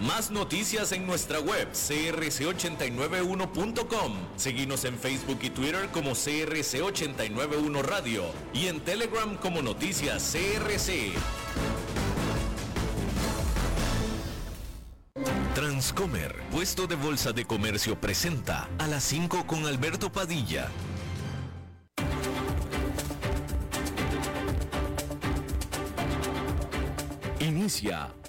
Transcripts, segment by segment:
Más noticias en nuestra web crc891.com. Seguimos en Facebook y Twitter como CRC891 Radio y en Telegram como Noticias CRC. Transcomer, puesto de bolsa de comercio, presenta a las 5 con Alberto Padilla. Inicia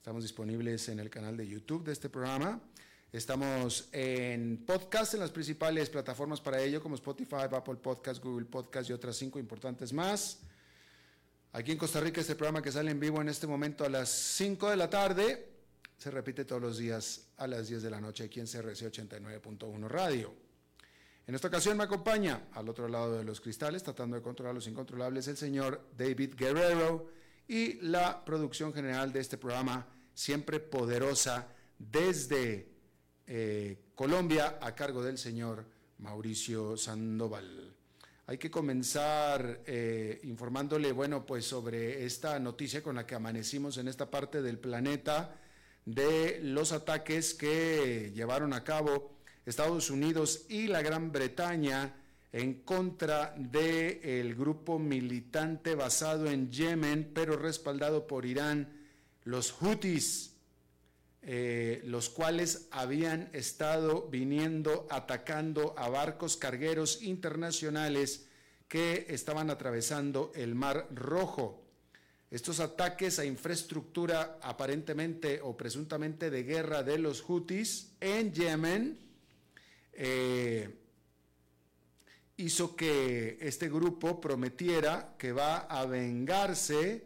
Estamos disponibles en el canal de YouTube de este programa. Estamos en podcast en las principales plataformas para ello, como Spotify, Apple Podcast, Google Podcast y otras cinco importantes más. Aquí en Costa Rica, este programa que sale en vivo en este momento a las 5 de la tarde, se repite todos los días a las 10 de la noche aquí en CRC 89.1 Radio. En esta ocasión me acompaña al otro lado de los cristales, tratando de controlar los incontrolables, el señor David Guerrero y la producción general de este programa, siempre poderosa, desde eh, Colombia a cargo del señor Mauricio Sandoval. Hay que comenzar eh, informándole, bueno, pues sobre esta noticia con la que amanecimos en esta parte del planeta de los ataques que llevaron a cabo Estados Unidos y la Gran Bretaña en contra del el grupo militante basado en Yemen, pero respaldado por Irán, los Houthis, eh, los cuales habían estado viniendo atacando a barcos cargueros internacionales que estaban atravesando el Mar Rojo. Estos ataques a infraestructura aparentemente o presuntamente de guerra de los Houthis en Yemen eh, hizo que este grupo prometiera que va a vengarse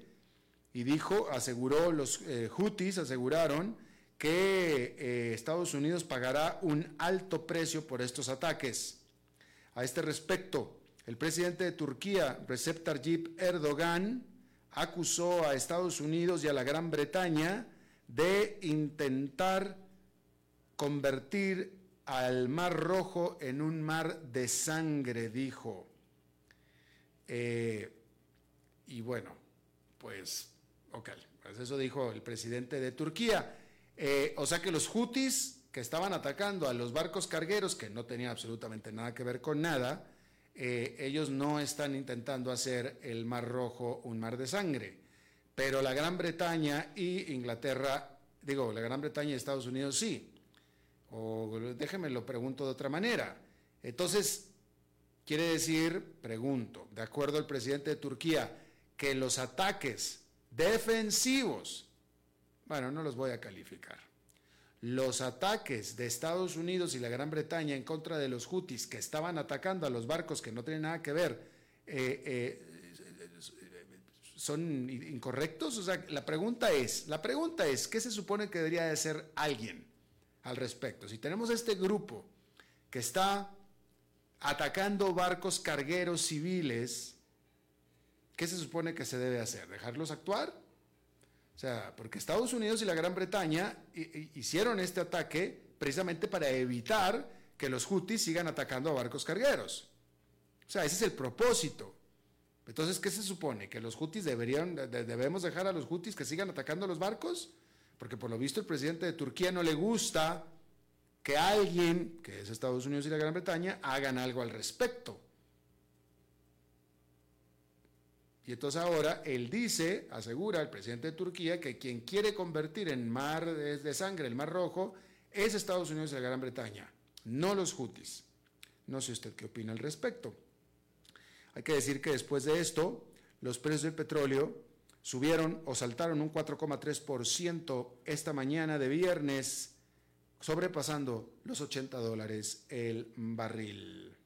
y dijo, aseguró, los eh, aseguraron que eh, Estados Unidos pagará un alto precio por estos ataques. A este respecto, el presidente de Turquía, Recep Tayyip Erdogan, acusó a Estados Unidos y a la Gran Bretaña de intentar convertir al mar rojo en un mar de sangre, dijo. Eh, y bueno, pues, ok, pues eso dijo el presidente de Turquía. Eh, o sea que los hutis que estaban atacando a los barcos cargueros, que no tenían absolutamente nada que ver con nada, eh, ellos no están intentando hacer el Mar Rojo un mar de sangre. Pero la Gran Bretaña y Inglaterra, digo, la Gran Bretaña y Estados Unidos sí. O déjeme lo pregunto de otra manera. Entonces, quiere decir, pregunto, de acuerdo al presidente de Turquía, que los ataques defensivos, bueno, no los voy a calificar, los ataques de Estados Unidos y la Gran Bretaña en contra de los hutis que estaban atacando a los barcos que no tienen nada que ver, eh, eh, son incorrectos? O sea, la pregunta es, la pregunta es, ¿qué se supone que debería de hacer alguien? Al respecto. Si tenemos este grupo que está atacando barcos cargueros civiles, ¿qué se supone que se debe hacer? ¿Dejarlos actuar? O sea, porque Estados Unidos y la Gran Bretaña hicieron este ataque precisamente para evitar que los hutis sigan atacando a barcos cargueros. O sea, ese es el propósito. Entonces, ¿qué se supone? ¿Que los hutis deberían, debemos dejar a los hutis que sigan atacando a los barcos? Porque por lo visto el presidente de Turquía no le gusta que alguien, que es Estados Unidos y la Gran Bretaña, hagan algo al respecto. Y entonces ahora él dice, asegura el presidente de Turquía, que quien quiere convertir en mar de, sangre el mar rojo es Estados Unidos y la Gran Bretaña, no los hutis. No sé usted qué opina al respecto. Hay que decir que después de esto, los precios del petróleo subieron o saltaron un 4,3% esta mañana de viernes, sobrepasando los 80 dólares el barril.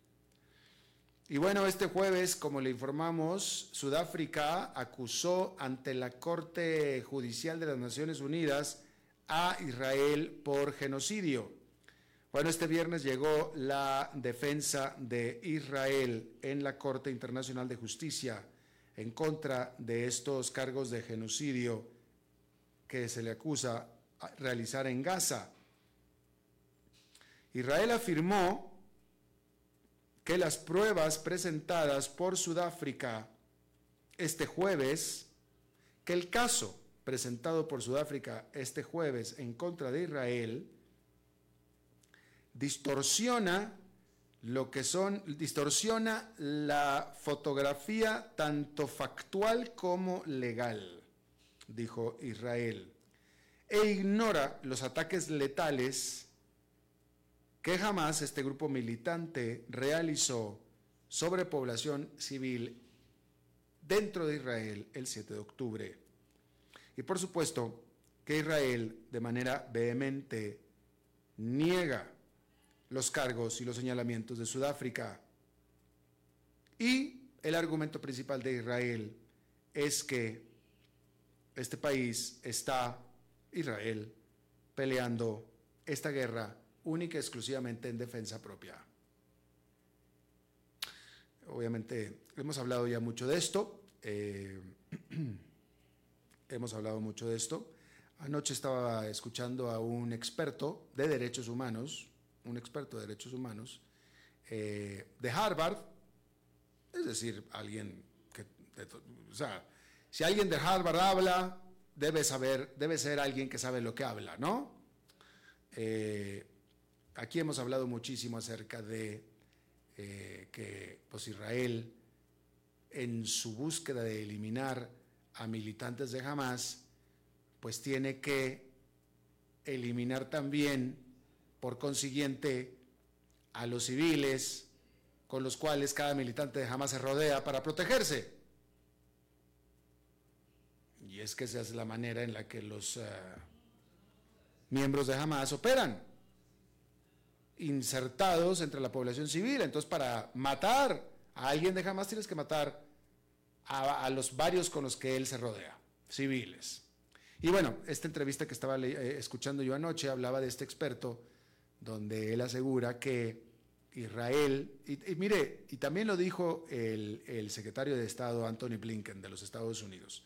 Y bueno, este jueves, como le informamos, Sudáfrica acusó ante la Corte Judicial de las Naciones Unidas a Israel por genocidio. Bueno, este viernes llegó la defensa de Israel en la Corte Internacional de Justicia en contra de estos cargos de genocidio que se le acusa realizar en Gaza. Israel afirmó que las pruebas presentadas por Sudáfrica este jueves, que el caso presentado por Sudáfrica este jueves en contra de Israel, distorsiona lo que son, distorsiona la fotografía tanto factual como legal, dijo Israel, e ignora los ataques letales que jamás este grupo militante realizó sobre población civil dentro de Israel el 7 de octubre. Y por supuesto que Israel de manera vehemente niega los cargos y los señalamientos de Sudáfrica. Y el argumento principal de Israel es que este país está, Israel, peleando esta guerra única y exclusivamente en defensa propia. Obviamente, hemos hablado ya mucho de esto. Eh, hemos hablado mucho de esto. Anoche estaba escuchando a un experto de derechos humanos, un experto de derechos humanos eh, de Harvard, es decir, alguien que, o sea, si alguien de Harvard habla, debe saber, debe ser alguien que sabe lo que habla, ¿no? Eh, Aquí hemos hablado muchísimo acerca de eh, que pues, Israel, en su búsqueda de eliminar a militantes de Hamas, pues tiene que eliminar también, por consiguiente, a los civiles con los cuales cada militante de Hamas se rodea para protegerse. Y es que esa es la manera en la que los eh, miembros de Hamas operan insertados entre la población civil. Entonces, para matar a alguien de Hamas tienes que matar a, los varios con los que él se rodea, civiles. Y bueno, esta entrevista que estaba eh, escuchando yo anoche hablaba de este experto, donde él asegura que Israel, y, mire, y también lo dijo el, el, secretario de Estado Anthony Blinken de los Estados Unidos.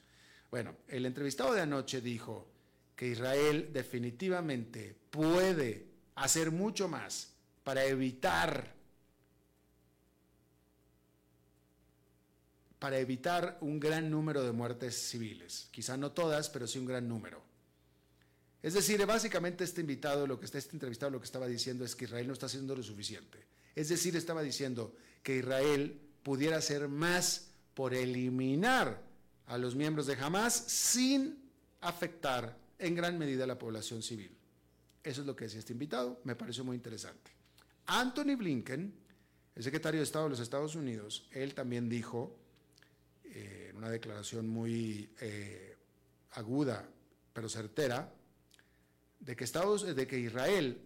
Bueno, el entrevistado de anoche dijo que Israel definitivamente puede hacer mucho más para evitar para evitar un gran número de muertes civiles, quizá no todas, pero sí un gran número. Es decir, básicamente este invitado, lo que está este entrevistado lo que estaba diciendo es que Israel no está haciendo lo suficiente. Es decir, estaba diciendo que Israel pudiera hacer más por eliminar a los miembros de Hamas sin afectar en gran medida a la población civil. Eso es lo que decía este invitado, me pareció muy interesante. Anthony Blinken, el secretario de Estado de los Estados Unidos, él también dijo, eh, en una declaración muy eh, aguda, pero certera, de que, Estados, de que Israel,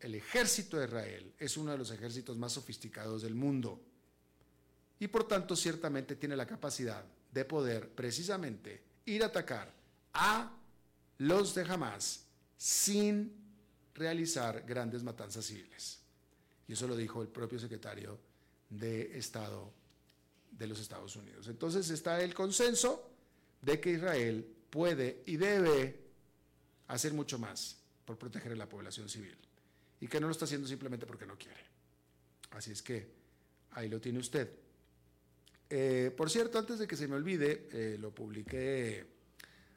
el ejército de Israel, es uno de los ejércitos más sofisticados del mundo y por tanto ciertamente tiene la capacidad de poder precisamente ir a atacar a los de Hamas sin realizar grandes matanzas civiles. Y eso lo dijo el propio secretario de Estado de los Estados Unidos. Entonces está el consenso de que Israel puede y debe hacer mucho más por proteger a la población civil y que no lo está haciendo simplemente porque no quiere. Así es que ahí lo tiene usted. Eh, por cierto, antes de que se me olvide, eh, lo publiqué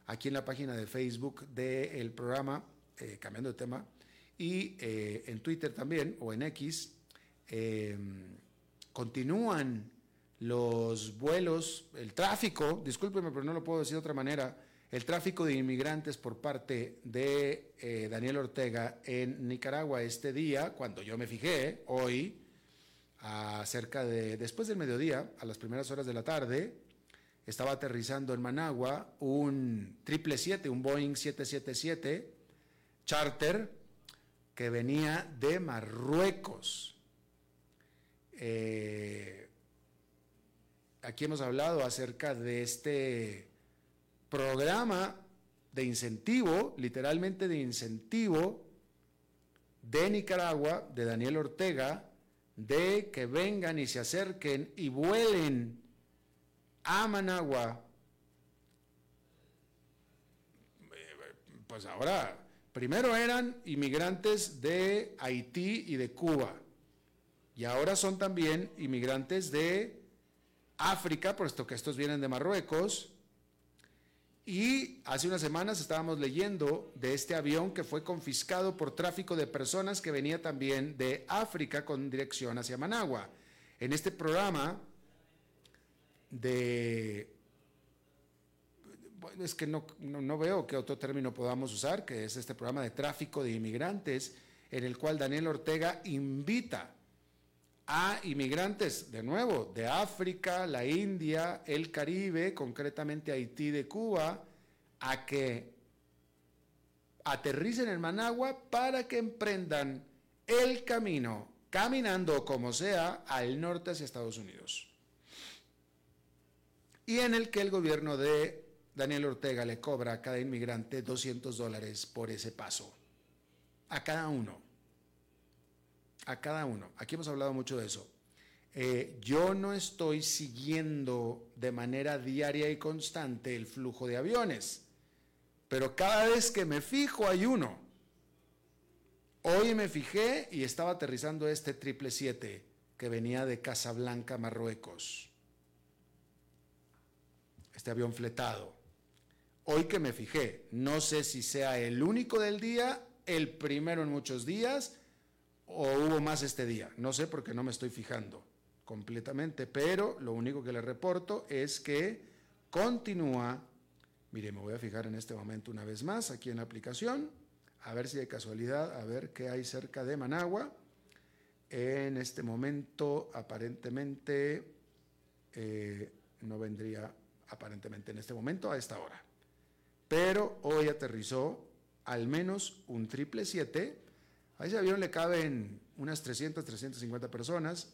aquí en la página de Facebook del programa, eh, cambiando de tema, y en Twitter también, o en X, eh, continúan los vuelos, el tráfico, discúlpeme, pero no lo puedo decir de otra manera, el tráfico de inmigrantes por parte de eh, Daniel Ortega en Nicaragua este día, cuando yo me fijé, hoy, a cerca de, después del mediodía, a las primeras horas de la tarde, estaba aterrizando en Managua un 777, un Boeing 777 charter que venía de Marruecos. Eh, aquí hemos hablado acerca de este programa de incentivo, literalmente de incentivo, de Nicaragua, de Daniel Ortega, de que vengan y se acerquen y vuelen a Managua. Pues ahora, primero eran inmigrantes de Haití y de Cuba, y ahora son también inmigrantes de África, puesto que estos vienen de Marruecos, y hace unas semanas estábamos leyendo de este avión que fue confiscado por tráfico de personas que venía también de África con dirección hacia Managua. En este programa de... Bueno, es que no, no, veo qué otro término podamos usar, que es este programa de tráfico de inmigrantes, en el cual Daniel Ortega invita a inmigrantes, de nuevo, de África, la India, el Caribe, concretamente Haití de Cuba, a que aterricen en Managua para que emprendan el camino, caminando como sea, al norte hacia Estados Unidos. Y en el que el gobierno de Daniel Ortega le cobra a cada inmigrante 200 dólares por ese paso, a cada uno a cada uno. Aquí hemos hablado mucho de eso. Eh, yo no estoy siguiendo de manera diaria y constante el flujo de aviones, pero cada vez que me fijo hay uno. Hoy me fijé y estaba aterrizando este triple siete que venía de Casablanca, Marruecos. Este avión fletado. Hoy que me fijé, no sé si sea el único del día, el primero en muchos días, o hubo más este día. No sé porque no me estoy fijando completamente, pero lo único que le reporto es que continúa. Mire, me voy a fijar en este momento una vez más aquí en la aplicación, a ver si de casualidad, a ver qué hay cerca de Managua. En este momento, aparentemente, eh, no vendría aparentemente en este momento a esta hora. Pero hoy aterrizó al menos un triple siete a ese avión le caben unas 300, 350 personas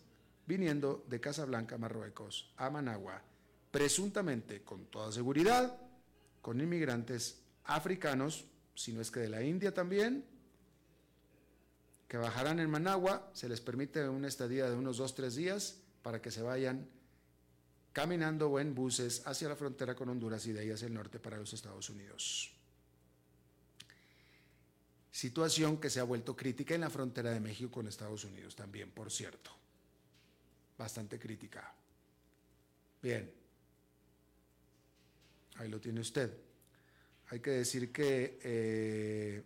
viniendo de Casablanca, Marruecos, a Managua, presuntamente, con toda seguridad, con inmigrantes africanos, si no es que de la India también, que bajarán en Managua, se les permite una estadía de unos 2-3 días para que se vayan caminando o en buses hacia la frontera con Honduras y de ahí hacia el norte para los Estados Unidos situación que se ha vuelto crítica en la frontera de México con Estados Unidos también, por cierto. Bastante crítica. Bien, ahí lo tiene usted. Hay que decir que eh,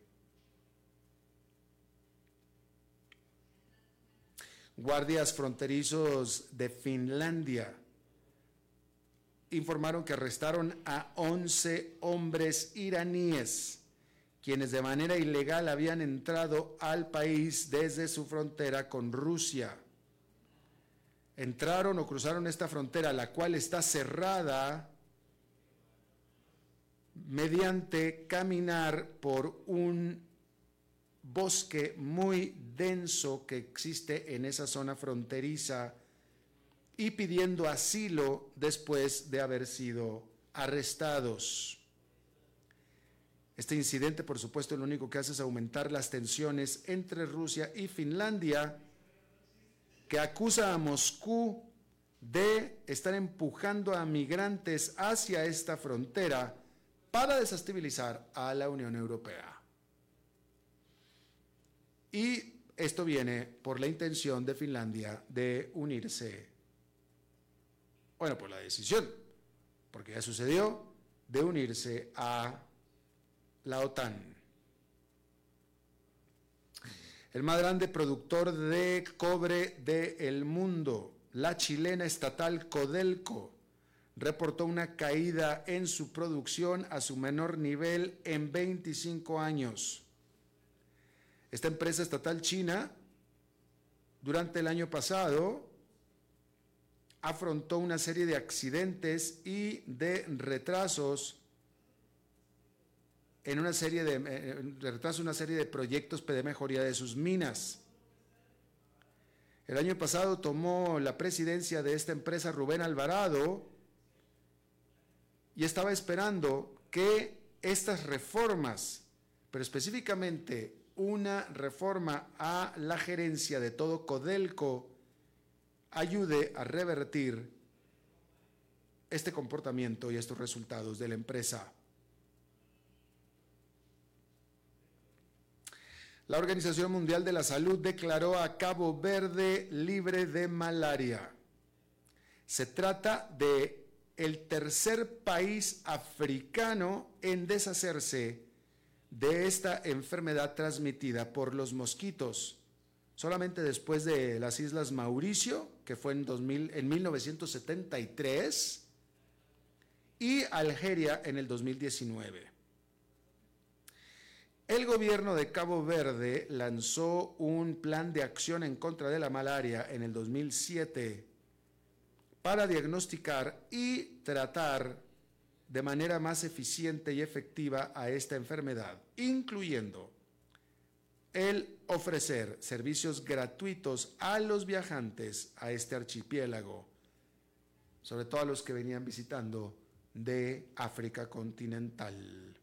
guardias fronterizos de Finlandia informaron que arrestaron a 11 hombres iraníes quienes de manera ilegal habían entrado al país desde su frontera con Rusia. Entraron o cruzaron esta frontera, la cual está cerrada mediante caminar por un bosque muy denso que existe en esa zona fronteriza y pidiendo asilo después de haber sido arrestados. Este incidente, por supuesto, lo único que hace es aumentar las tensiones entre Rusia y Finlandia, que acusa a Moscú de estar empujando a migrantes hacia esta frontera para desestabilizar a la Unión Europea. Y esto viene por la intención de Finlandia de unirse, bueno, por la decisión, porque ya sucedió, de unirse a la OTAN. El más grande productor de cobre del mundo, la chilena estatal Codelco, reportó una caída en su producción a su menor nivel en 25 años. Esta empresa estatal china, durante el año pasado, afrontó una serie de accidentes y de retrasos en una serie de, eh, retraso una serie de proyectos de mejoría de sus minas. El año pasado tomó la presidencia de esta empresa Rubén Alvarado y estaba esperando que estas reformas, pero específicamente una reforma a la gerencia de todo Codelco, ayude a revertir este comportamiento y estos resultados de la empresa. La Organización Mundial de la Salud declaró a Cabo Verde libre de malaria. Se trata de el tercer país africano en deshacerse de esta enfermedad transmitida por los mosquitos. Solamente después de las Islas Mauricio, que fue en, 2000, en 1973, y Algeria en el 2019. El gobierno de Cabo Verde lanzó un plan de acción en contra de la malaria en el 2007 para diagnosticar y tratar de manera más eficiente y efectiva a esta enfermedad, incluyendo el ofrecer servicios gratuitos a los viajantes a este archipiélago, sobre todo a los que venían visitando de África continental.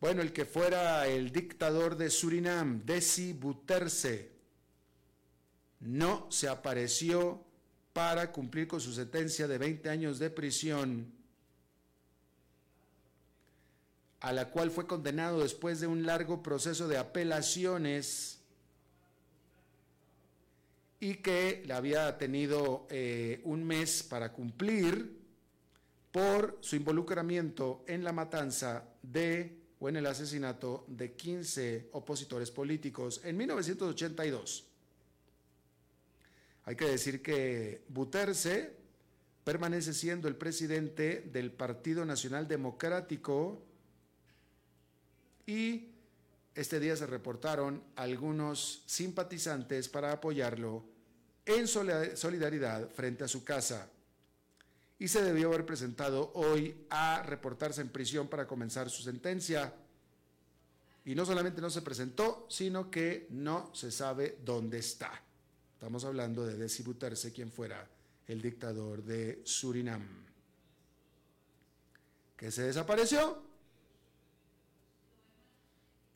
Bueno, el que fuera el dictador de Surinam, Desi Buterse, no se apareció para cumplir con su sentencia de 20 años de prisión, a la cual fue condenado después de un largo proceso de apelaciones y que le había tenido eh, un mes para cumplir por su involucramiento en la matanza de o en el asesinato de 15 opositores políticos en 1982. Hay que decir que Buterse permanece siendo el presidente del Partido Nacional Democrático y este día se reportaron algunos simpatizantes para apoyarlo en solidaridad frente a su casa y se debió haber presentado hoy a reportarse en prisión para comenzar su sentencia. Y no solamente no se presentó, sino que no se sabe dónde está. Estamos hablando de Desi quien fuera el dictador de Surinam, que se desapareció.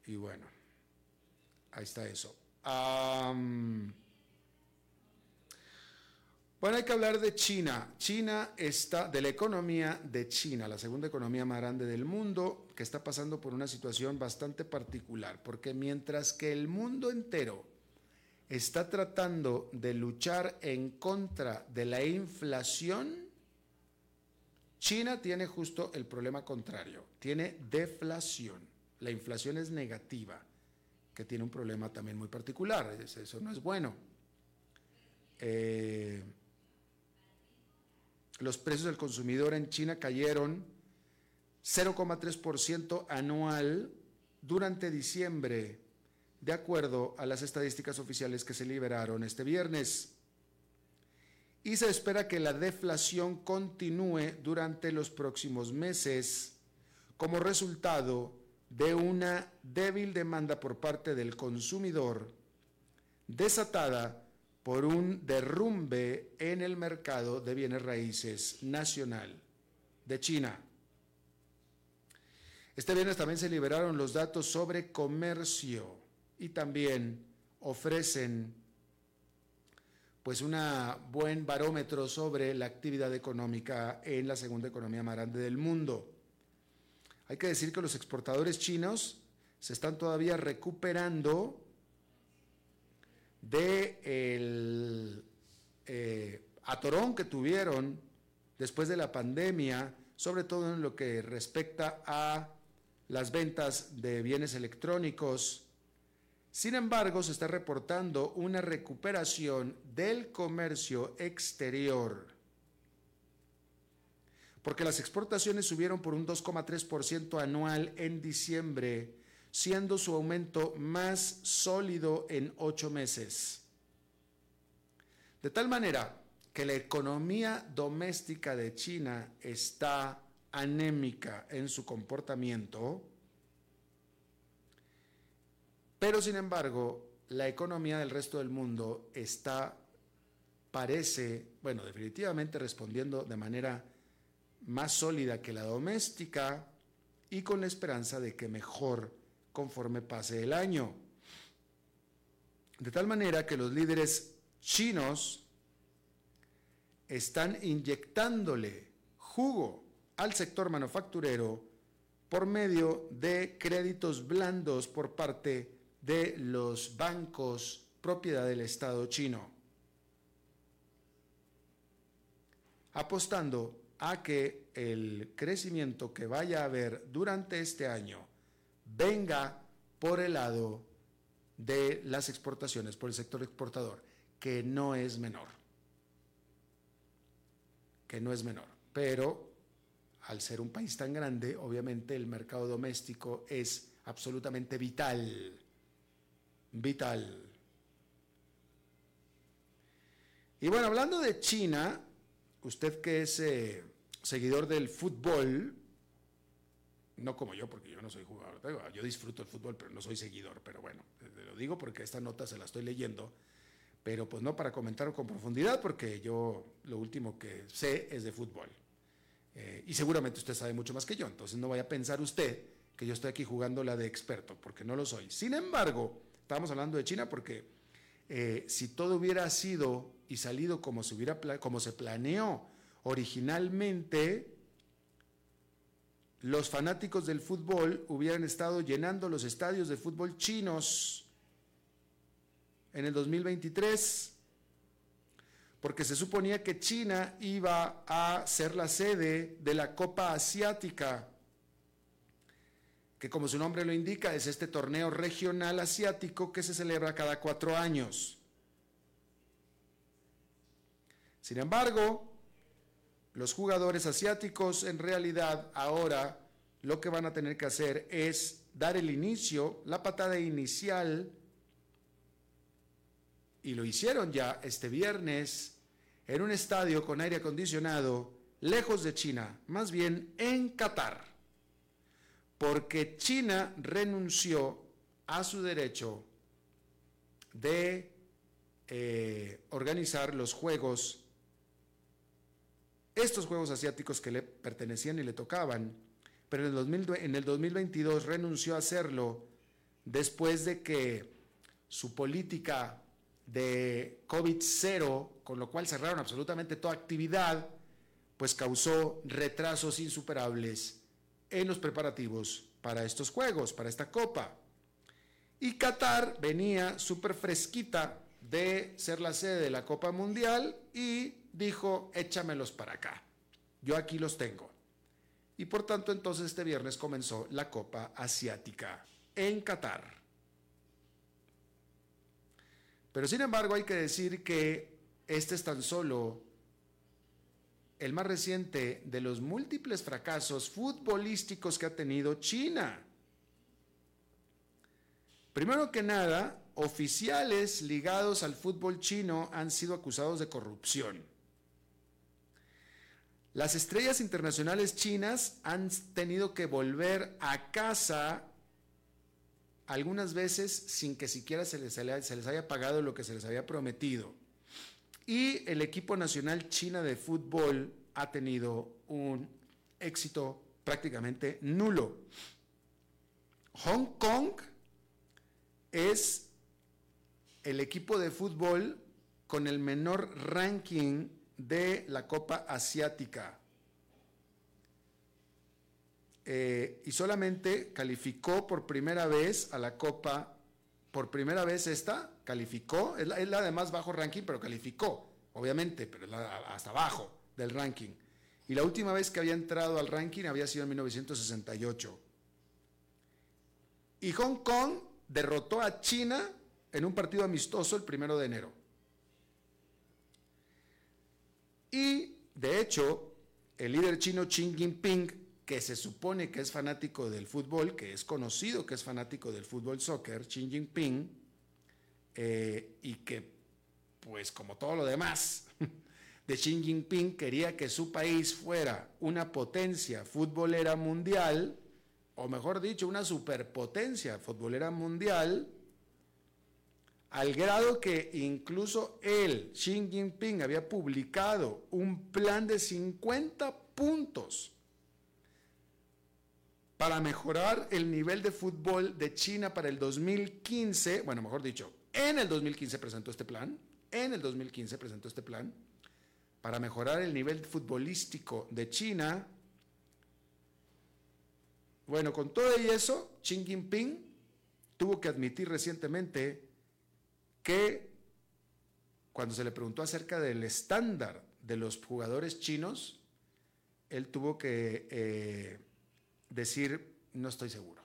Y bueno, ahí está eso. Bueno, hay que hablar de China. China está, de la economía de China, la segunda economía más grande del mundo, que está pasando por una situación bastante particular, porque mientras que el mundo entero está tratando de luchar en contra de la inflación, China tiene justo el problema contrario, tiene deflación. La inflación es negativa, que tiene un problema también muy particular, eso no es bueno. Eh, los precios del consumidor en China cayeron 0,3% anual durante diciembre, de acuerdo a las estadísticas oficiales que se liberaron este viernes. Y se espera que la deflación continúe durante los próximos meses como resultado de una débil demanda por parte del consumidor desatada por un derrumbe en el mercado de bienes raíces nacional de China. Este viernes también se liberaron los datos sobre comercio y también ofrecen pues un buen barómetro sobre la actividad económica en la segunda economía más grande del mundo. Hay que decir que los exportadores chinos se están todavía recuperando de el eh, atorón que tuvieron después de la pandemia, sobre todo en lo que respecta a las ventas de bienes electrónicos. Sin embargo, se está reportando una recuperación del comercio exterior, porque las exportaciones subieron por un 2,3% anual en diciembre, siendo su aumento más sólido en ocho meses. De tal manera que la economía doméstica de China está anémica en su comportamiento, pero sin embargo, la economía del resto del mundo está, parece, bueno, definitivamente respondiendo de manera más sólida que la doméstica y con la esperanza de que mejor conforme pase el año. De tal manera que los líderes chinos están inyectándole jugo al sector manufacturero por medio de créditos blandos por parte de los bancos propiedad del Estado chino, apostando a que el crecimiento que vaya a haber durante este año venga por el lado de las exportaciones, por el sector exportador, que no es menor. Que no es menor. Pero al ser un país tan grande, obviamente el mercado doméstico es absolutamente vital. Vital. Y bueno, hablando de China, usted que es eh, seguidor del fútbol, no como yo, porque yo no soy jugador, yo disfruto el fútbol, pero no soy seguidor, pero bueno, lo digo porque esta nota se la estoy leyendo, pero pues no para comentar con profundidad, porque yo lo último que sé es de fútbol. Eh, y seguramente usted sabe mucho más que yo, entonces no vaya a pensar usted que yo estoy aquí jugando la de experto, porque no lo soy. Sin embargo, estábamos hablando de China porque eh, si todo hubiera sido y salido como se, hubiera, como se planeó originalmente, los fanáticos del fútbol hubieran estado llenando los estadios de fútbol chinos en el 2023, porque se suponía que China iba a ser la sede de la Copa Asiática, que como su nombre lo indica, es este torneo regional asiático que se celebra cada cuatro años. Sin embargo, los jugadores asiáticos en realidad ahora lo que van a tener que hacer es dar el inicio, la patada inicial, y lo hicieron ya este viernes en un estadio con aire acondicionado, lejos de China, más bien en Qatar, porque China renunció a su derecho de eh, organizar los Juegos estos Juegos Asiáticos que le pertenecían y le tocaban, pero en el, en el 2022 renunció a hacerlo después de que su política de COVID-0, con lo cual cerraron absolutamente toda actividad, pues causó retrasos insuperables en los preparativos para estos Juegos, para esta Copa. Y Qatar venía súper fresquita de ser la sede de la Copa Mundial y dijo, échamelos para acá. Yo aquí los tengo. Y por tanto entonces este viernes comenzó la Copa Asiática en Qatar. Pero sin embargo hay que decir que este es tan solo el más reciente de los múltiples fracasos futbolísticos que ha tenido China. Primero que nada, oficiales ligados al fútbol chino han sido acusados de corrupción. Las estrellas internacionales chinas han tenido que volver a casa algunas veces sin que siquiera se les, haya pagado lo que se les había prometido. Y el equipo nacional china de fútbol ha tenido un éxito prácticamente nulo. Hong Kong es el equipo de fútbol con el menor ranking de la Copa Asiática. Eh, y solamente calificó por primera vez a la Copa, por primera vez esta, calificó, es la, de más bajo ranking, pero calificó, obviamente, pero hasta abajo del ranking. Y la última vez que había entrado al ranking había sido en 1968. Y Hong Kong derrotó a China en un partido amistoso el primero de enero. Y, de hecho, el líder chino Xi Jinping, que se supone que es fanático del fútbol, que es conocido que es fanático del fútbol soccer, Xi Jinping, eh, y que, pues como todo lo demás, de Xi Jinping quería que su país fuera una potencia futbolera mundial, o mejor dicho, una superpotencia futbolera mundial, al grado que incluso él, Xi Jinping, había publicado un plan de 50 puntos para mejorar el nivel de fútbol de China para el 2015, bueno, mejor dicho, en el 2015 presentó este plan, en el 2015 presentó este plan, para mejorar el nivel futbolístico de China. Bueno, con todo y eso, Xi Jinping tuvo que admitir recientemente que cuando se le preguntó acerca del estándar de los jugadores chinos, él tuvo que eh, decir, no estoy seguro.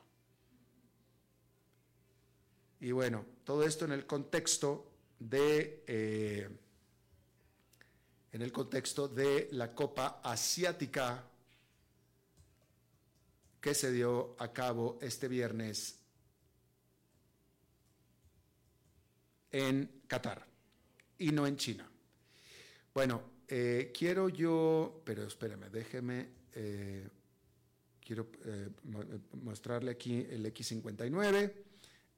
Y bueno, todo esto en el contexto de... Eh, en el contexto de la Copa Asiática que se dio a cabo este viernes en Qatar y no en China. Bueno, eh, quiero yo, pero espérame, déjeme, eh, quiero eh, mostrarle aquí el X59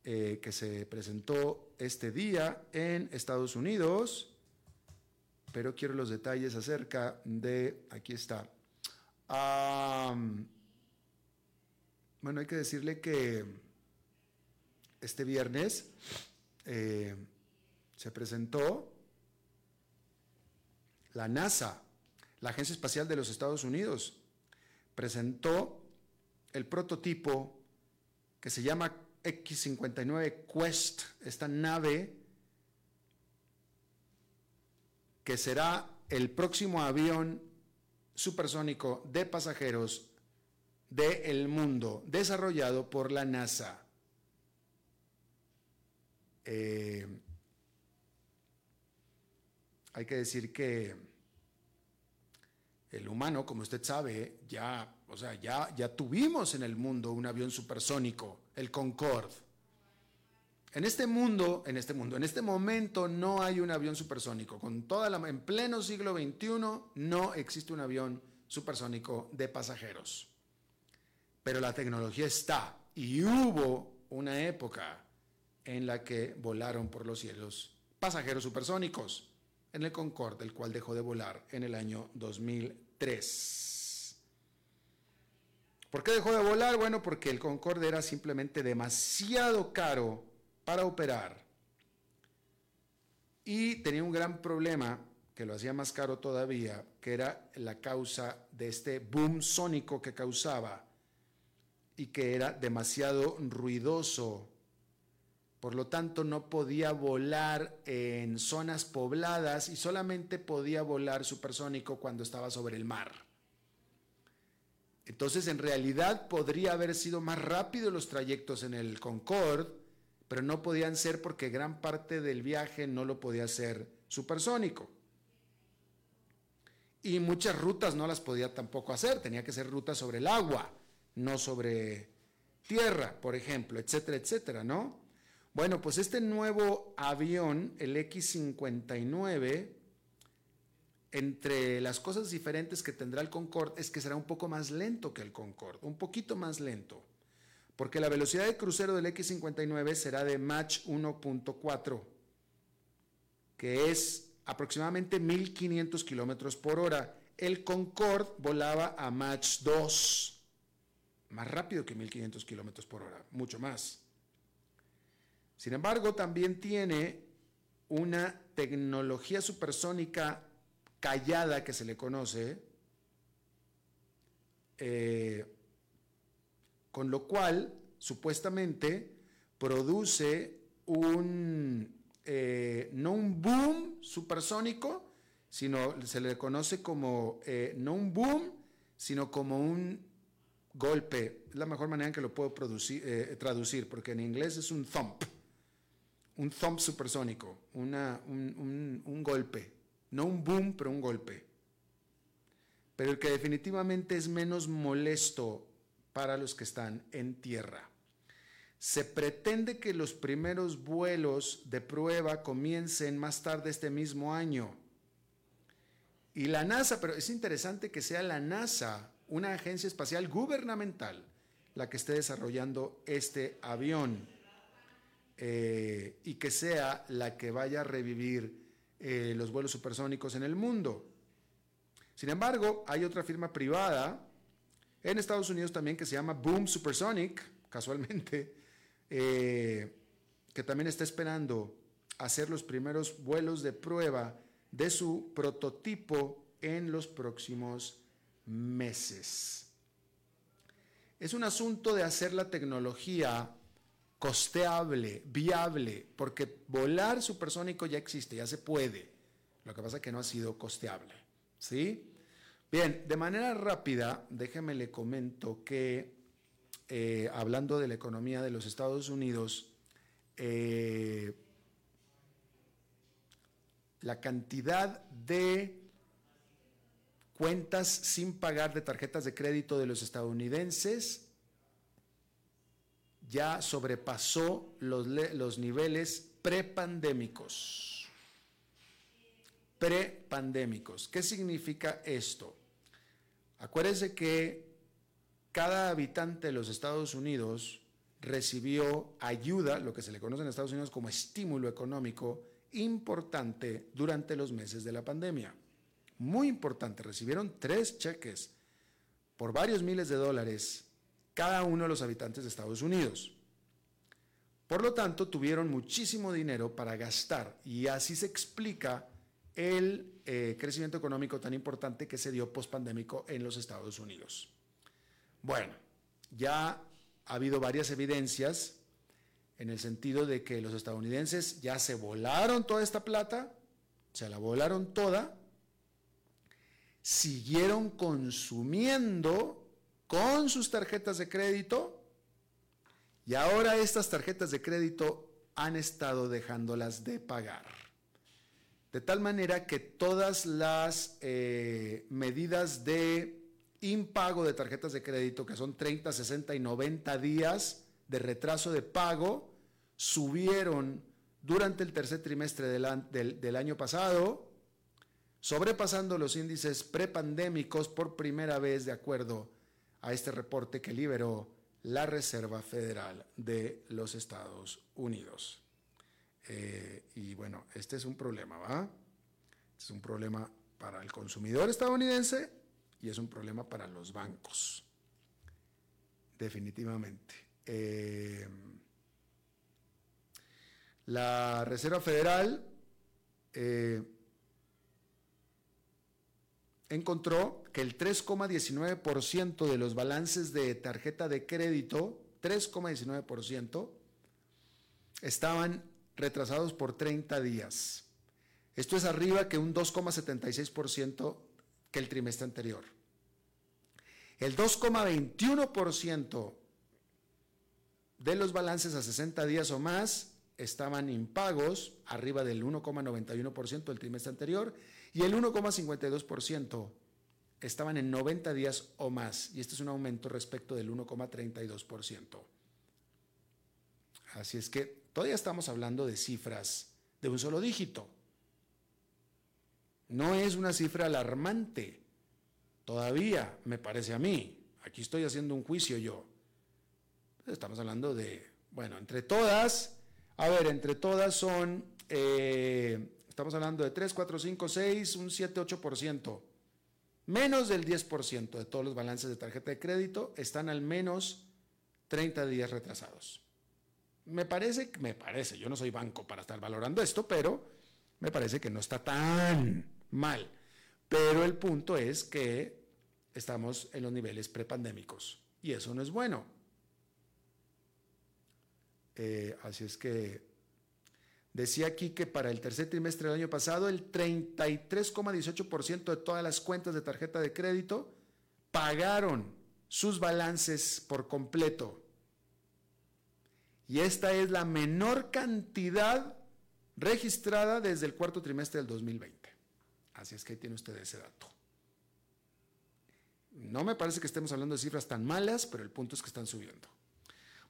que se presentó este día en Estados Unidos pero quiero los detalles acerca de, aquí está. bueno, hay que decirle que este viernes eh, se presentó la NASA, la Agencia Espacial de los Estados Unidos, presentó el prototipo que se llama X-59 Quest, esta nave que será el próximo avión supersónico de pasajeros del mundo, desarrollado por la NASA. Eh, hay que decir que el humano, como usted sabe, ya, o sea, ya, ya tuvimos en el mundo un avión supersónico, el Concorde. En este mundo, en este mundo, en este momento no hay un avión supersónico. Con toda la, en pleno siglo XXI no existe un avión supersónico de pasajeros. Pero la tecnología está y hubo una época en la que volaron por los cielos pasajeros supersónicos en el Concorde, el cual dejó de volar en el año 2003. ¿Por qué dejó de volar? Bueno, porque el Concorde era simplemente demasiado caro para operar. Y tenía un gran problema que lo hacía más caro todavía, que era la causa de este boom sónico que causaba y que era demasiado ruidoso. Por lo tanto, no podía volar en zonas pobladas y solamente podía volar supersónico cuando estaba sobre el mar. Entonces, en realidad, podría haber sido más rápido los trayectos en el Concorde pero no podían ser porque gran parte del viaje no lo podía hacer supersónico. Y muchas rutas no las podía tampoco hacer, tenía que ser rutas sobre el agua, no sobre tierra, por ejemplo, etcétera, etcétera, ¿no? Bueno, pues este nuevo avión, el X-59, entre las cosas diferentes que tendrá el Concorde es que será un poco más lento que el Concorde, un poquito más lento porque la velocidad de crucero del X-59 será de Mach 1.4, que es aproximadamente 1500 kilómetros por hora. El Concorde volaba a Mach 2, más rápido que 1500 kilómetros por hora, mucho más. Sin embargo, también tiene una tecnología supersónica callada que se le conoce, eh, con lo cual supuestamente produce un, eh, no un boom supersónico, sino se le conoce como, eh, no un boom, sino como un golpe. Es la mejor manera en que lo puedo producir, traducir, porque en inglés es un thump, un thump supersónico, un, un golpe. No un boom, pero un golpe. pero el que definitivamente es menos molesto para los que están en tierra. Se pretende que los primeros vuelos de prueba comiencen más tarde este mismo año. Y la NASA, pero es interesante que sea la NASA, una agencia espacial gubernamental, la que esté desarrollando este avión eh, y que sea la que vaya a revivir eh, los vuelos supersónicos en el mundo. Sin embargo, hay otra firma privada en Estados Unidos también que se llama Boom Supersonic, casualmente, eh, que también está esperando hacer los primeros vuelos de prueba de su prototipo en los próximos meses. Es un asunto de hacer la tecnología costeable, viable, porque volar supersónico ya existe, ya se puede. Lo que pasa es que no ha sido costeable. ¿Sí? Bien, de manera rápida, déjeme le comento que eh, hablando de la economía de los Estados Unidos, eh, la cantidad de cuentas sin pagar de tarjetas de crédito de los estadounidenses ya sobrepasó los, los niveles prepandémicos. Prepandémicos. ¿Qué significa esto? Acuérdense que cada habitante de los Estados Unidos recibió ayuda, lo que se le conoce en Estados Unidos como estímulo económico, importante durante los meses de la pandemia. Muy importante, recibieron tres cheques por varios miles de dólares cada uno de los habitantes de Estados Unidos. Por lo tanto, tuvieron muchísimo dinero para gastar y así se explica el eh, crecimiento económico tan importante que se dio post-pandémico en los Estados Unidos. Bueno, ya ha habido varias evidencias en el sentido de que los estadounidenses ya se volaron toda esta plata, se la volaron toda, siguieron consumiendo con sus tarjetas de crédito y ahora estas tarjetas de crédito han estado dejándolas de pagar. De tal manera que todas las eh, medidas de impago de tarjetas de crédito, que son 30, 60 y 90 días de retraso de pago, subieron durante el tercer trimestre del, del año pasado, sobrepasando los índices prepandémicos por primera vez de acuerdo a este reporte que liberó la Reserva Federal de los Estados Unidos. Eh, y bueno, este es un problema, ¿va? es un problema para el consumidor estadounidense y es un problema para los bancos. Definitivamente. Eh, la Reserva Federal eh, encontró que el 3,19% de los balances de tarjeta de crédito, 3,19%, estaban retrasados por 30 días. Esto es arriba que un 2,76% que el trimestre anterior. El 2,21% de los balances a 60 días o más estaban impagos, arriba del 1,91% del trimestre anterior, y el 1,52% estaban en 90 días o más, y este es un aumento respecto del 1,32%. Así es que todavía estamos hablando de cifras de un solo dígito. No es una cifra alarmante. Todavía, me parece a mí. Aquí estoy haciendo un juicio yo. Estamos hablando de, bueno, entre todas, a ver, entre todas son, eh, estamos hablando de 3, 4, 5, 6, un 7, 8%. Menos del 10% de todos los balances de tarjeta de crédito están al menos 30 días retrasados. Me parece, me parece, yo no soy banco para estar valorando esto, pero me parece que no está tan mal. Pero el punto es que estamos en los niveles prepandémicos y eso no es bueno. Eh, así es que decía aquí que para el tercer trimestre del año pasado el 33,18% de todas las cuentas de tarjeta de crédito pagaron sus balances por completo y esta es la menor cantidad registrada desde el cuarto trimestre del 2020. Así es que ahí tiene usted ese dato. No me parece que estemos hablando de cifras tan malas, pero el punto es que están subiendo.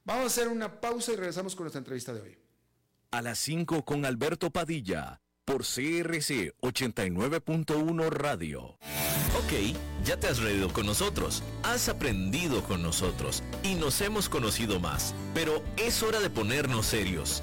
Vamos a hacer una pausa y regresamos con nuestra entrevista de hoy. A las 5 con Alberto Padilla por CRC 89.1 Radio. Ok, ya te has reído con nosotros, has aprendido con nosotros y nos hemos conocido más, pero es hora de ponernos serios.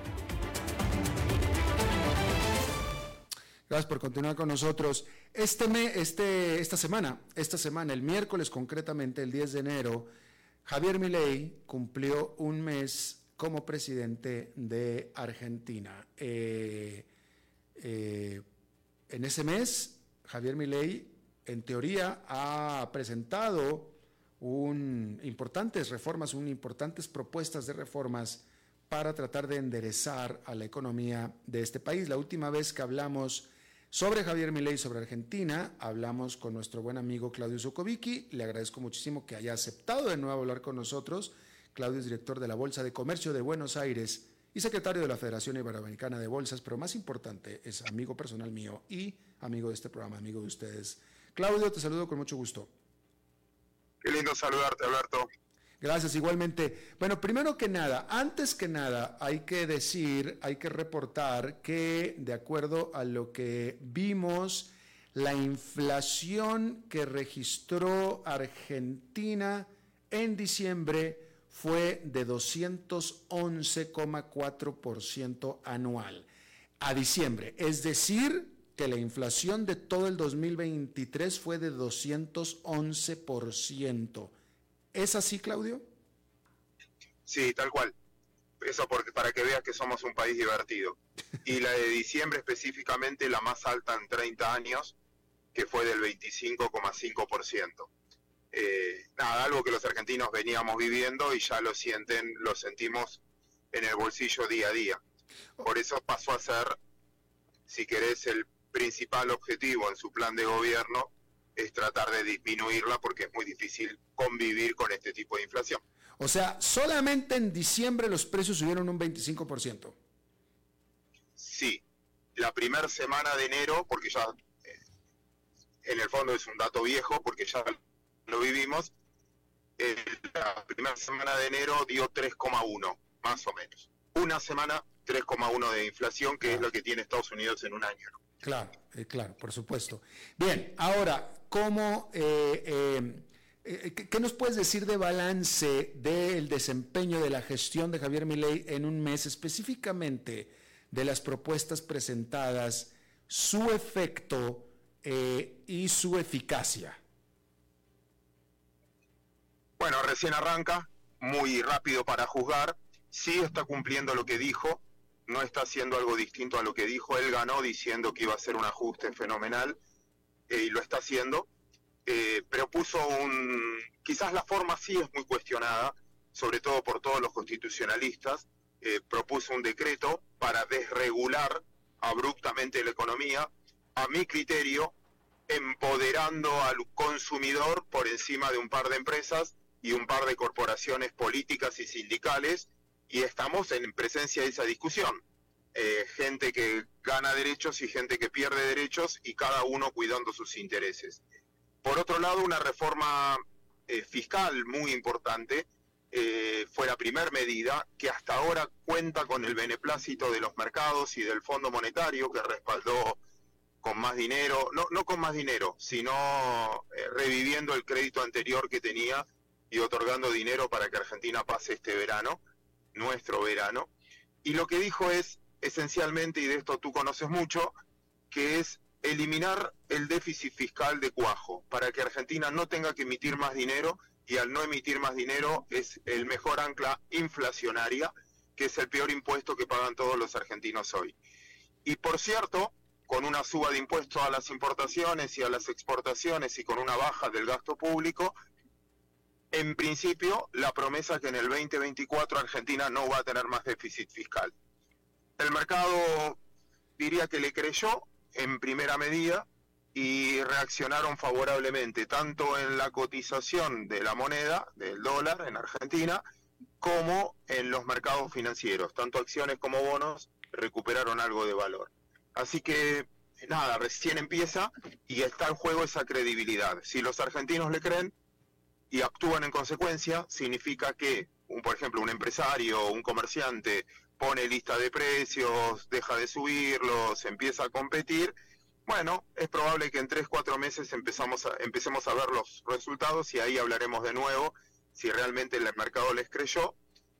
Gracias por continuar con nosotros. Este, me, este, esta semana, esta semana, el miércoles concretamente, el 10 de enero, Javier Milei cumplió un mes como presidente de Argentina. Eh, eh, en ese mes, Javier Milei, en teoría, ha presentado un, importantes reformas, un, importantes propuestas de reformas para tratar de enderezar a la economía de este país. La última vez que hablamos sobre Javier Milei, sobre Argentina, hablamos con nuestro buen amigo Claudio Zukovicki. Le agradezco muchísimo que haya aceptado de nuevo hablar con nosotros. Claudio es director de la Bolsa de Comercio de Buenos Aires y secretario de la Federación Iberoamericana de Bolsas, pero más importante, es amigo personal mío y amigo de este programa, amigo de ustedes. Claudio, te saludo con mucho gusto. Qué lindo saludarte, Alberto. Gracias, igualmente. Bueno, primero que nada, antes que nada, hay que decir, hay que reportar que de acuerdo a lo que vimos, la inflación que registró Argentina en diciembre fue de 211,4% anual a diciembre. Es decir, que la inflación de todo el 2023 fue de 211%. ¿Es así, Claudio? Sí, tal cual. Eso porque, para que veas que somos un país divertido. Y la de diciembre específicamente, la más alta en 30 años, que fue del 25,5%. Eh, nada, algo que los argentinos veníamos viviendo y ya lo sienten, lo sentimos en el bolsillo día a día. Por eso pasó a ser, si querés, el principal objetivo en su plan de gobierno es tratar de disminuirla porque es muy difícil convivir con este tipo de inflación. O sea, solamente en diciembre los precios subieron un 25%. Sí, la primera semana de enero, porque ya eh, en el fondo es un dato viejo, porque ya lo vivimos, eh, la primera semana de enero dio 3,1, más o menos. Una semana 3,1 de inflación, que es lo que tiene Estados Unidos en un año. Claro, eh, claro, por supuesto. Bien, ahora, ¿cómo, eh, eh, ¿qué nos puedes decir de balance del desempeño de la gestión de Javier Milei en un mes, específicamente de las propuestas presentadas, su efecto y su eficacia? Bueno, recién arranca, muy rápido para juzgar, sí está cumpliendo lo que dijo, no está haciendo algo distinto a lo que dijo. Él ganó diciendo que iba a ser un ajuste fenomenal eh, y lo está haciendo. Eh, pero puso un... Quizás la forma sí es muy cuestionada, sobre todo por todos los constitucionalistas. Eh, propuso un decreto para desregular abruptamente la economía, a mi criterio, empoderando al consumidor por encima de un par de empresas y un par de corporaciones políticas y sindicales y estamos en presencia de esa discusión. Eh, gente que gana derechos y gente que pierde derechos y cada uno cuidando sus intereses. Por otro lado, una reforma eh, fiscal muy importante eh, fue la primera medida que hasta ahora cuenta con el beneplácito de los mercados y del Fondo Monetario que respaldó con más dinero, no, no con más dinero, sino reviviendo el crédito anterior que tenía y otorgando dinero para que Argentina pase este verano nuestro verano. Y lo que dijo es, esencialmente, y de esto tú conoces mucho, que es eliminar el déficit fiscal de cuajo para que Argentina no tenga que emitir más dinero y al no emitir más dinero es el mejor ancla inflacionaria, que es el peor impuesto que pagan todos los argentinos hoy. Y por cierto, con una suba de impuestos a las importaciones y a las exportaciones y con una baja del gasto público, en principio la promesa es que en el 2024 Argentina no va a tener más déficit fiscal. El mercado diría que le creyó en primera medida y reaccionaron favorablemente tanto en la cotización de la moneda, del dólar en Argentina, como en los mercados financieros. Tanto acciones como bonos recuperaron algo de valor. Así que nada, recién empieza y está en juego esa credibilidad. Si los argentinos le creen y actúan en consecuencia, significa que, un, por ejemplo, un empresario o un comerciante pone lista de precios, deja de subirlos, empieza a competir, bueno, es probable que en tres, cuatro meses empezamos empecemos a ver los resultados y ahí hablaremos de nuevo si realmente el mercado les creyó.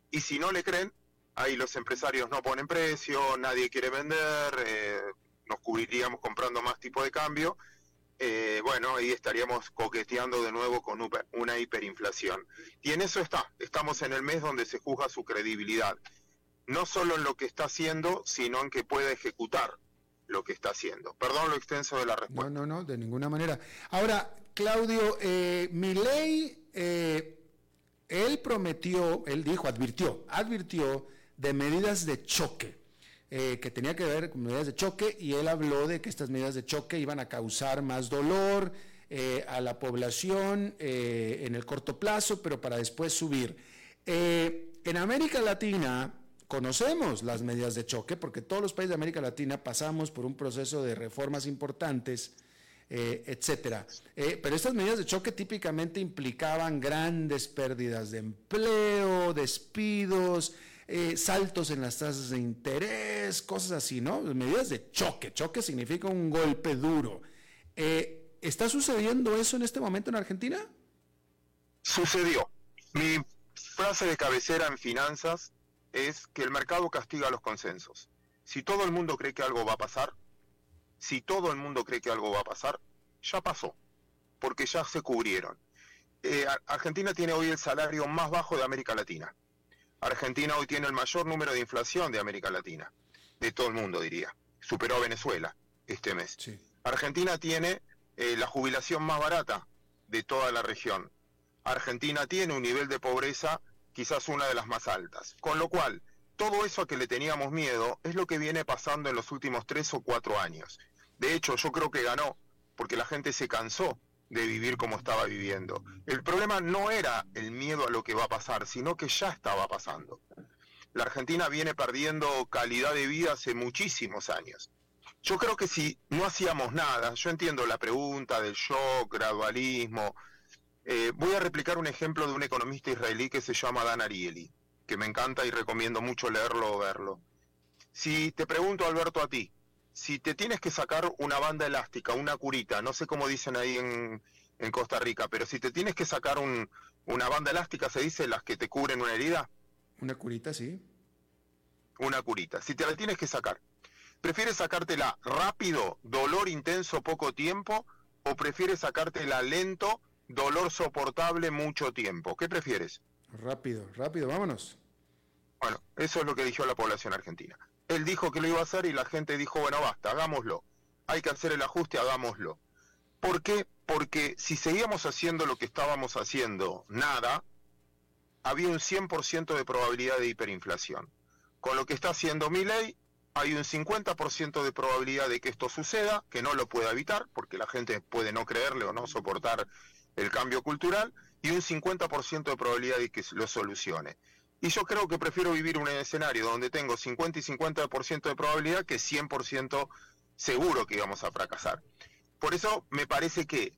Y si no le creen, ahí los empresarios no ponen precio, nadie quiere vender, eh, nos cubriríamos comprando más tipo de cambio. Eh, bueno, ahí estaríamos coqueteando de nuevo con una hiperinflación. Y en eso está, estamos en el mes donde se juzga su credibilidad no solo en lo que está haciendo, sino en que pueda ejecutar lo que está haciendo. Perdón lo extenso de la respuesta. No, no, no, de ninguna manera. Ahora, Claudio, eh, mi ley, eh, él prometió, él dijo, advirtió, advirtió de medidas de choque, eh, que tenía que ver con medidas de choque, y él habló de que estas medidas de choque iban a causar más dolor a la población en el corto plazo, pero para después subir. en América Latina, Conocemos las medidas de choque porque todos los países de América Latina pasamos por un proceso de reformas importantes, eh, etcétera. Eh, pero estas medidas de choque típicamente implicaban grandes pérdidas de empleo, despidos, eh, saltos en las tasas de interés, cosas así, ¿no? Medidas de choque. Choque significa un golpe duro. ¿Está sucediendo eso en este momento en Argentina? Sucedió. Mi frase de cabecera en finanzas es que el mercado castiga los consensos. Si todo el mundo cree que algo va a pasar, si todo el mundo cree que algo va a pasar, ya pasó, porque ya se cubrieron. Eh, Argentina tiene hoy el salario más bajo de América Latina. Argentina hoy tiene el mayor número de inflación de América Latina, de todo el mundo diría. Superó a Venezuela este mes. Argentina tiene eh, la jubilación más barata de toda la región. Argentina tiene un nivel de pobreza quizás una de las más altas. Con lo cual, todo eso a que le teníamos miedo es lo que viene pasando en los últimos tres o cuatro años. De hecho, yo creo que ganó, porque la gente se cansó de vivir como estaba viviendo. El problema no era el miedo a lo que va a pasar, sino que ya estaba pasando. La Argentina viene perdiendo calidad de vida hace muchísimos años. Yo creo que si no hacíamos nada, yo entiendo la pregunta del shock, gradualismo, eh, voy a replicar un ejemplo de un economista israelí que se llama Dan Ariely, que me encanta y recomiendo mucho leerlo o verlo. Si te pregunto, Alberto, a ti, si te tienes que sacar una banda elástica, una curita, no sé cómo dicen ahí en, Costa Rica, pero si te tienes que sacar una banda elástica, ¿se dice las que te cubren una herida? Una curita, sí. Una curita. Si te la tienes que sacar, ¿prefieres sacártela rápido, dolor intenso, poco tiempo, o prefieres sacártela lento, dolor soportable mucho tiempo. ¿Qué prefieres? Rápido, rápido, vámonos. Bueno, eso es lo que dijo la población argentina. Él dijo que lo iba a hacer y la gente dijo, bueno, basta, hagámoslo. Hay que hacer el ajuste, hagámoslo. ¿Por qué? Porque si seguíamos haciendo lo que estábamos haciendo, nada, había un 100% de probabilidad de hiperinflación. Con lo que está haciendo mi ley, hay un 50% de probabilidad de que esto suceda, que no lo pueda evitar, porque la gente puede no creerle o no soportar el cambio cultural y un 50% de probabilidad de que lo solucione. Y yo creo que prefiero vivir un escenario donde tengo 50 y 50% de probabilidad que 100% seguro que íbamos a fracasar. Por eso me parece que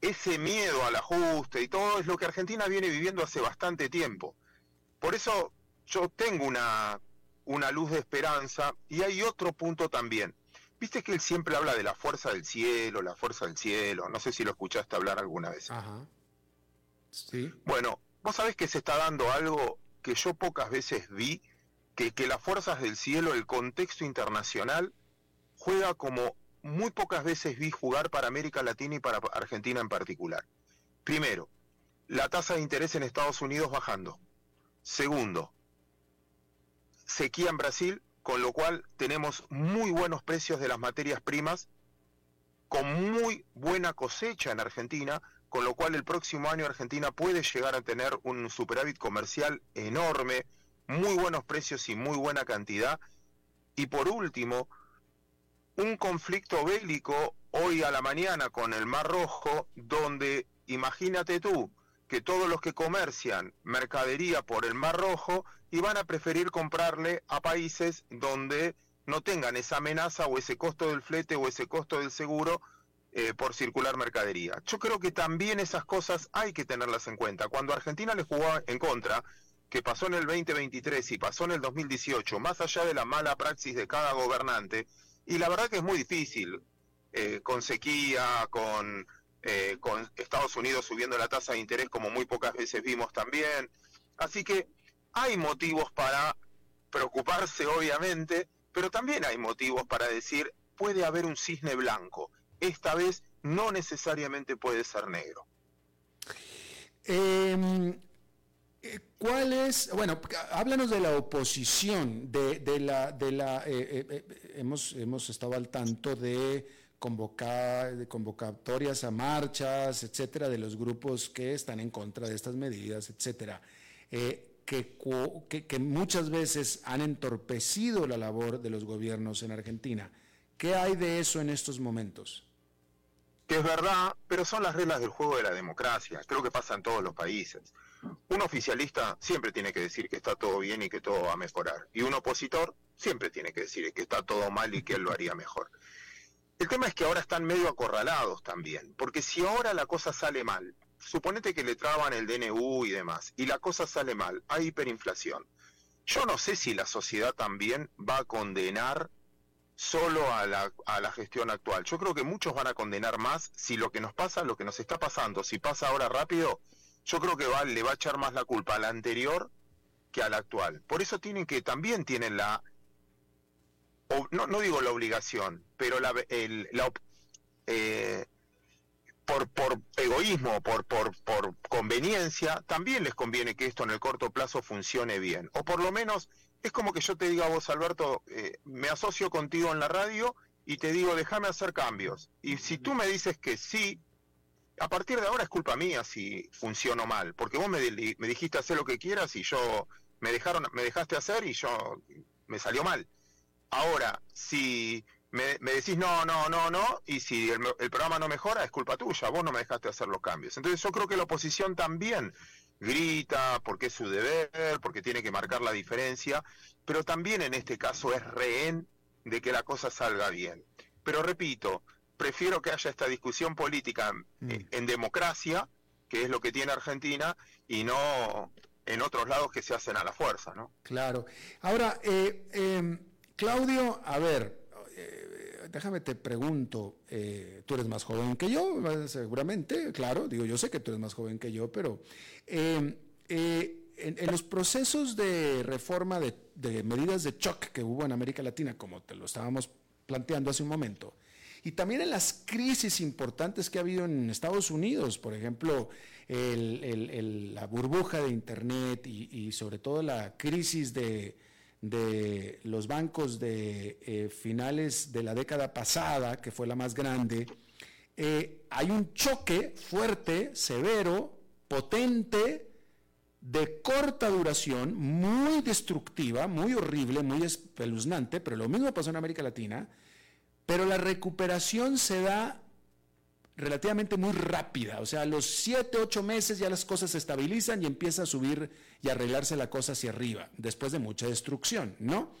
ese miedo al ajuste y todo es lo que Argentina viene viviendo hace bastante tiempo. Por eso yo tengo una, una luz de esperanza y hay otro punto también. Viste que él siempre habla de la fuerza del cielo, la fuerza del cielo. No sé si lo escuchaste hablar alguna vez. Ajá. Sí. Bueno, vos sabés que se está dando algo que yo pocas veces vi, que, que las fuerzas del cielo, el contexto internacional, juega como muy pocas veces vi jugar para América Latina y para Argentina en particular. Primero, la tasa de interés en Estados Unidos bajando. Segundo, sequía en Brasil, con lo cual tenemos muy buenos precios de las materias primas, con muy buena cosecha en Argentina, con lo cual el próximo año Argentina puede llegar a tener un superávit comercial enorme, muy buenos precios y muy buena cantidad. Y por último, un conflicto bélico hoy a la mañana con el Mar Rojo, donde imagínate tú que todos los que comercian mercadería por el Mar Rojo iban a preferir comprarle a países donde no tengan esa amenaza o ese costo del flete o ese costo del seguro eh, por circular mercadería. Yo creo que también esas cosas hay que tenerlas en cuenta. Cuando Argentina le jugó en contra, que pasó en el 2023 y pasó en el 2018, más allá de la mala praxis de cada gobernante, y la verdad que es muy difícil, eh, con sequía, con, eh, con Estados Unidos subiendo la tasa de interés como muy pocas veces vimos también. Así que hay motivos para preocuparse, obviamente, pero también hay motivos para decir, puede haber un cisne blanco. Esta vez no necesariamente puede ser negro. Eh, eh, ¿Cuál es, bueno, háblanos de la oposición, de, la, de la eh, eh, hemos, hemos estado al tanto de, convocar, de convocatorias a marchas, etcétera, de los grupos que están en contra de estas medidas, etcétera, que, que, muchas veces han entorpecido la labor de los gobiernos en Argentina. ¿Qué hay de eso en estos momentos? Que es verdad, pero son las reglas del juego de la democracia. Creo que pasa en todos los países. Un oficialista siempre tiene que decir que está todo bien y que todo va a mejorar. Y un opositor siempre tiene que decir que está todo mal y que él lo haría mejor. El tema es que ahora están medio acorralados también, porque si ahora la cosa sale mal, suponete que le traban el DNU y demás, y la cosa sale mal, hay hiperinflación. Yo no sé si la sociedad también va a condenar solo a la, a la gestión actual. Yo creo que muchos van a condenar más si lo que nos pasa, lo que nos está pasando, si pasa ahora rápido, yo creo que va, le va a echar más la culpa a la anterior que a la actual. Por eso tienen que, también tienen la, no, no digo la obligación, pero la, el, la eh, por, por egoísmo, por, por, por conveniencia, también les conviene que esto en el corto plazo funcione bien. O por lo menos es como que yo te diga a vos, Alberto, eh, me asocio contigo en la radio y te digo, déjame hacer cambios. Y si tú me dices que sí, a partir de ahora es culpa mía si funciono mal, porque vos me, me dijiste hacer lo que quieras y yo me dejaron, me dejaste hacer y yo me salió mal. Ahora, si me, decís no, no, no, no, y si el, el, programa no mejora, es culpa tuya, vos no me dejaste hacer los cambios. Entonces yo creo que la oposición también grita porque es su deber, porque tiene que marcar la diferencia, pero también en este caso es rehén de que la cosa salga bien. Pero repito, prefiero que haya esta discusión política mm. en, democracia, que es lo que tiene Argentina, y no en otros lados que se hacen a la fuerza, ¿no? Claro. Ahora, eh, em, Claudio, a ver, eh, déjame te pregunto, eh, tú eres más joven que yo, seguramente, claro, digo, yo sé que tú eres más joven que yo, pero em, en, los procesos de reforma de, de medidas de shock que hubo en América Latina, como te lo estábamos planteando hace un momento, y también en las crisis importantes que ha habido en Estados Unidos, por ejemplo, la burbuja de Internet y, sobre todo la crisis de, los bancos de eh, finales de la década pasada, que fue la más grande, eh, hay un choque fuerte, severo, potente, de corta duración, muy destructiva, muy horrible, muy espeluznante, pero lo mismo pasó en América Latina, pero la recuperación se da relativamente muy rápida, o sea, a los 7, 8 meses ya las cosas se estabilizan y empieza a subir y arreglarse la cosa hacia arriba, después de mucha destrucción, ¿no?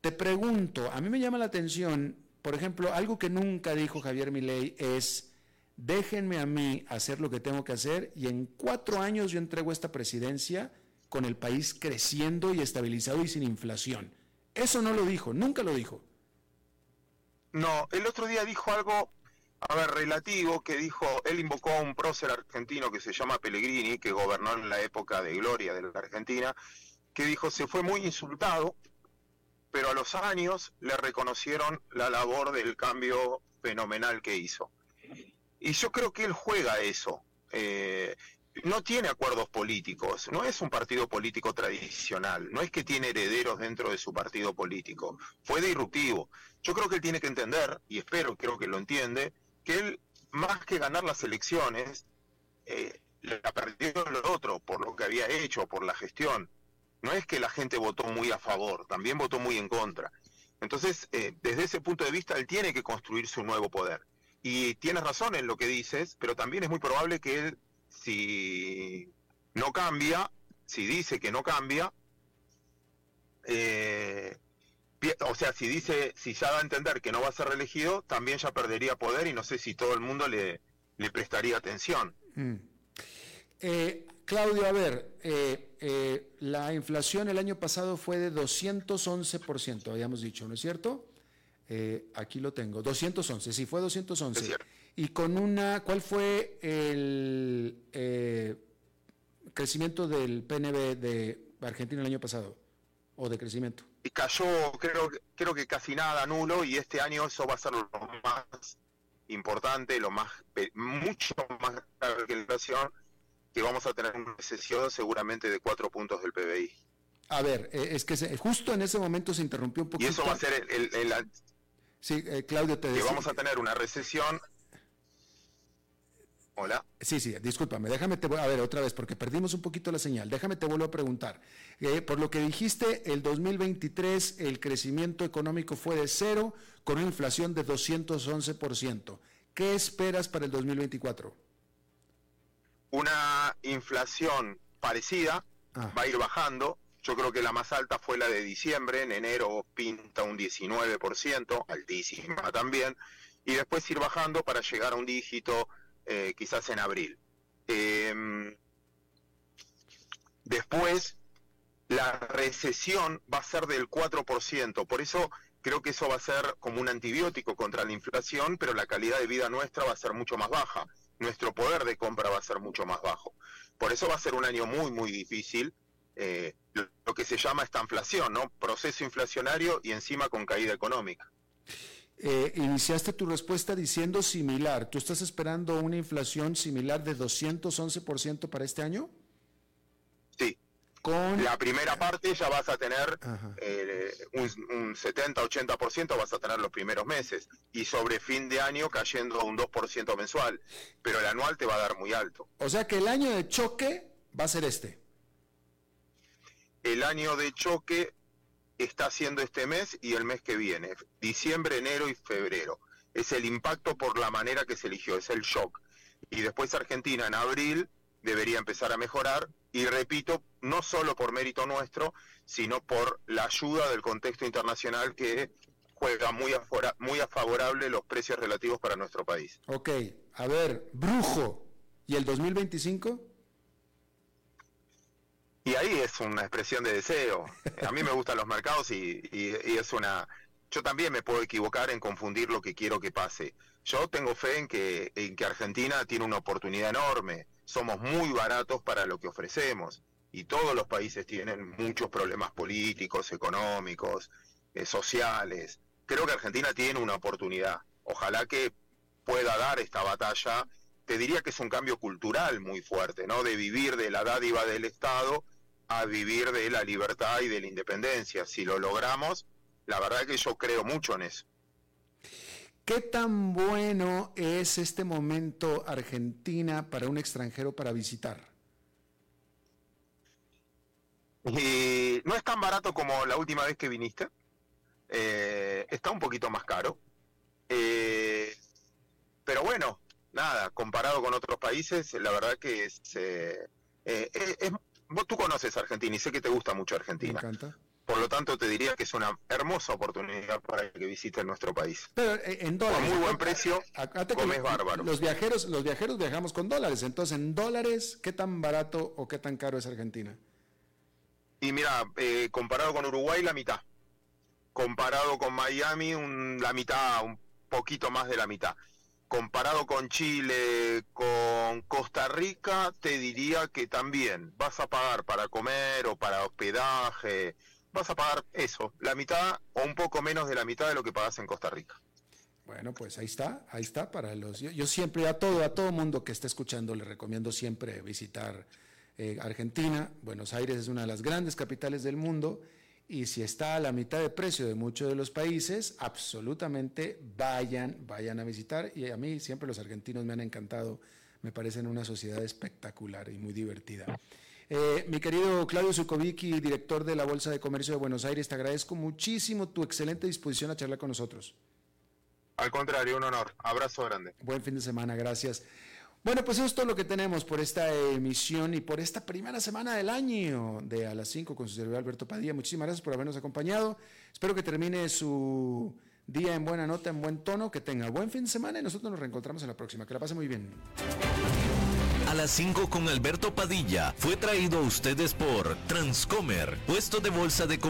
Te pregunto, a mí me llama la atención, por ejemplo, algo que nunca dijo Javier Milei es, déjenme a mí hacer lo que tengo que hacer y en cuatro años yo entrego esta presidencia con el país creciendo y estabilizado y sin inflación. Eso no lo dijo, nunca lo dijo. No, el otro día dijo algo, a ver, relativo, que dijo, él invocó a un prócer argentino que se llama Pellegrini, que gobernó en la época de gloria de la Argentina, que dijo, se fue muy insultado, pero a los años le reconocieron la labor del cambio fenomenal que hizo. Y yo creo que él juega eso. Eh, no tiene acuerdos políticos, no es un partido político tradicional, no es que tiene herederos dentro de su partido político, fue disruptivo. Yo creo que él tiene que entender, y espero, creo que lo entiende, que él, más que ganar las elecciones, eh, la perdió el otro por lo que había hecho, por la gestión. No es que la gente votó muy a favor, también votó muy en contra. Entonces, eh, desde ese punto de vista, él tiene que construir su nuevo poder. Y tienes razón en lo que dices, pero también es muy probable que él si no cambia, si dice que no cambia, eh, o sea, si dice, si ya da a entender que no va a ser reelegido, también ya perdería poder y no sé si todo el mundo le, le prestaría atención. Mm. Eh, Claudio, a ver, eh, la inflación el año pasado fue de 211%, habíamos dicho, ¿no es cierto? aquí lo tengo, 211, sí, fue 211. Y con una, ¿cuál fue el eh, crecimiento del PNB de Argentina el año pasado? ¿O de crecimiento? Y cayó, creo, creo que casi nada, nulo, y este año eso va a ser lo más importante, lo más, mucho más que la inflación, que vamos a tener una recesión seguramente de cuatro puntos del PBI. A ver, eh, es que justo en ese momento se interrumpió un poquito. Y eso va a ser el... sí, eh, Claudio, te decía. Que vamos a tener una recesión Hola. Sí, sí, discúlpame, déjame te a ver otra vez porque perdimos un poquito la señal. Déjame te vuelvo a preguntar. Eh, por lo que dijiste, el 2023 el crecimiento económico fue de cero con una inflación de 211%. ¿Qué esperas para el 2024? Una inflación parecida, ah. va a ir bajando. Yo creo que la más alta fue la de diciembre, en enero pinta un 19%, altísima también, y después ir bajando para llegar a un dígito eh, quizás en abril. Em, después, la recesión va a ser del 4%, por eso creo que eso va a ser como un antibiótico contra la inflación, pero la calidad de vida nuestra va a ser mucho más baja, nuestro poder de compra va a ser mucho más bajo. Por eso va a ser un año muy, muy difícil, eh, lo que se llama esta inflación, ¿no? Proceso inflacionario y encima con caída económica. Eh, iniciaste tu respuesta diciendo similar. ¿Tú estás esperando una inflación similar de 211% para este año? Sí. Con... La primera parte ya vas a tener eh, un, 70-80% vas a tener los primeros meses y sobre fin de año cayendo un 2% mensual, pero el anual te va a dar muy alto. O sea que el año de choque va a ser este. El año de choque está haciendo este mes y el mes que viene, diciembre, enero y febrero. Es el impacto por la manera que se eligió, es el shock. Y después Argentina en abril debería empezar a mejorar y repito, no solo por mérito nuestro, sino por la ayuda del contexto internacional que juega muy a, muy a favorable los precios relativos para nuestro país. Ok, a ver, brujo, ¿y el 2025? Y ahí es una expresión de deseo. A mí me gustan los mercados y, es una... Yo también me puedo equivocar en confundir lo que quiero que pase. Yo tengo fe en que, en que Argentina tiene una oportunidad enorme. Somos muy baratos para lo que ofrecemos. Y todos los países tienen muchos problemas políticos, económicos, eh, sociales. Creo que Argentina tiene una oportunidad. Ojalá que pueda dar esta batalla te diría que es un cambio cultural muy fuerte, ¿no? De vivir de la dádiva del Estado a vivir de la libertad y de la independencia. Si lo logramos, la verdad que yo creo mucho en eso. ¿Qué tan bueno es este momento Argentina para un extranjero para visitar? Y no es tan barato como la última vez que viniste. Eh, está un poquito más caro. Eh, pero bueno, nada, comparado con otros países, la verdad que es, eh, es vos tú conoces Argentina y sé que te gusta mucho Argentina. Me encanta. Por lo tanto, te diría que es una hermosa oportunidad para que visites nuestro país. Pero eh, en dólares. Con muy buen precio, comes bárbaro. Los viajeros, los viajeros viajamos con dólares. Entonces, en dólares, ¿qué tan barato o qué tan caro es Argentina? Y mira, eh, comparado con Uruguay, la mitad. Comparado con Miami, la mitad, un poquito más de la mitad comparado con Chile, con Costa Rica, te diría que también vas a pagar para comer o para hospedaje, vas a pagar eso, la mitad o un poco menos de la mitad de lo que pagas en Costa Rica. Bueno, pues ahí está, ahí está para los. Yo, siempre a todo, a todo mundo que esté escuchando le recomiendo siempre visitar eh, Argentina. Buenos Aires es una de las grandes capitales del mundo y si está a la mitad de precio de muchos de los países, absolutamente vayan, vayan a visitar. Y a mí siempre los argentinos me han encantado, me parecen una sociedad espectacular y muy divertida. Eh, mi querido Claudio Zukovicki, director de la Bolsa de Comercio de Buenos Aires, te agradezco muchísimo tu excelente disposición a charlar con nosotros. Al contrario, un honor. Abrazo grande. Buen fin de semana, gracias. Bueno, pues eso es todo lo que tenemos por esta emisión y por esta primera semana del año de A las 5 con su servidor Alberto Padilla. Muchísimas gracias por habernos acompañado. Espero que termine su día en buena nota, en buen tono, que tenga buen fin de semana y nosotros nos reencontramos en la próxima. Que la pase muy bien. A las 5 con Alberto Padilla fue traído a ustedes por Transcomer, puesto de bolsa de comercio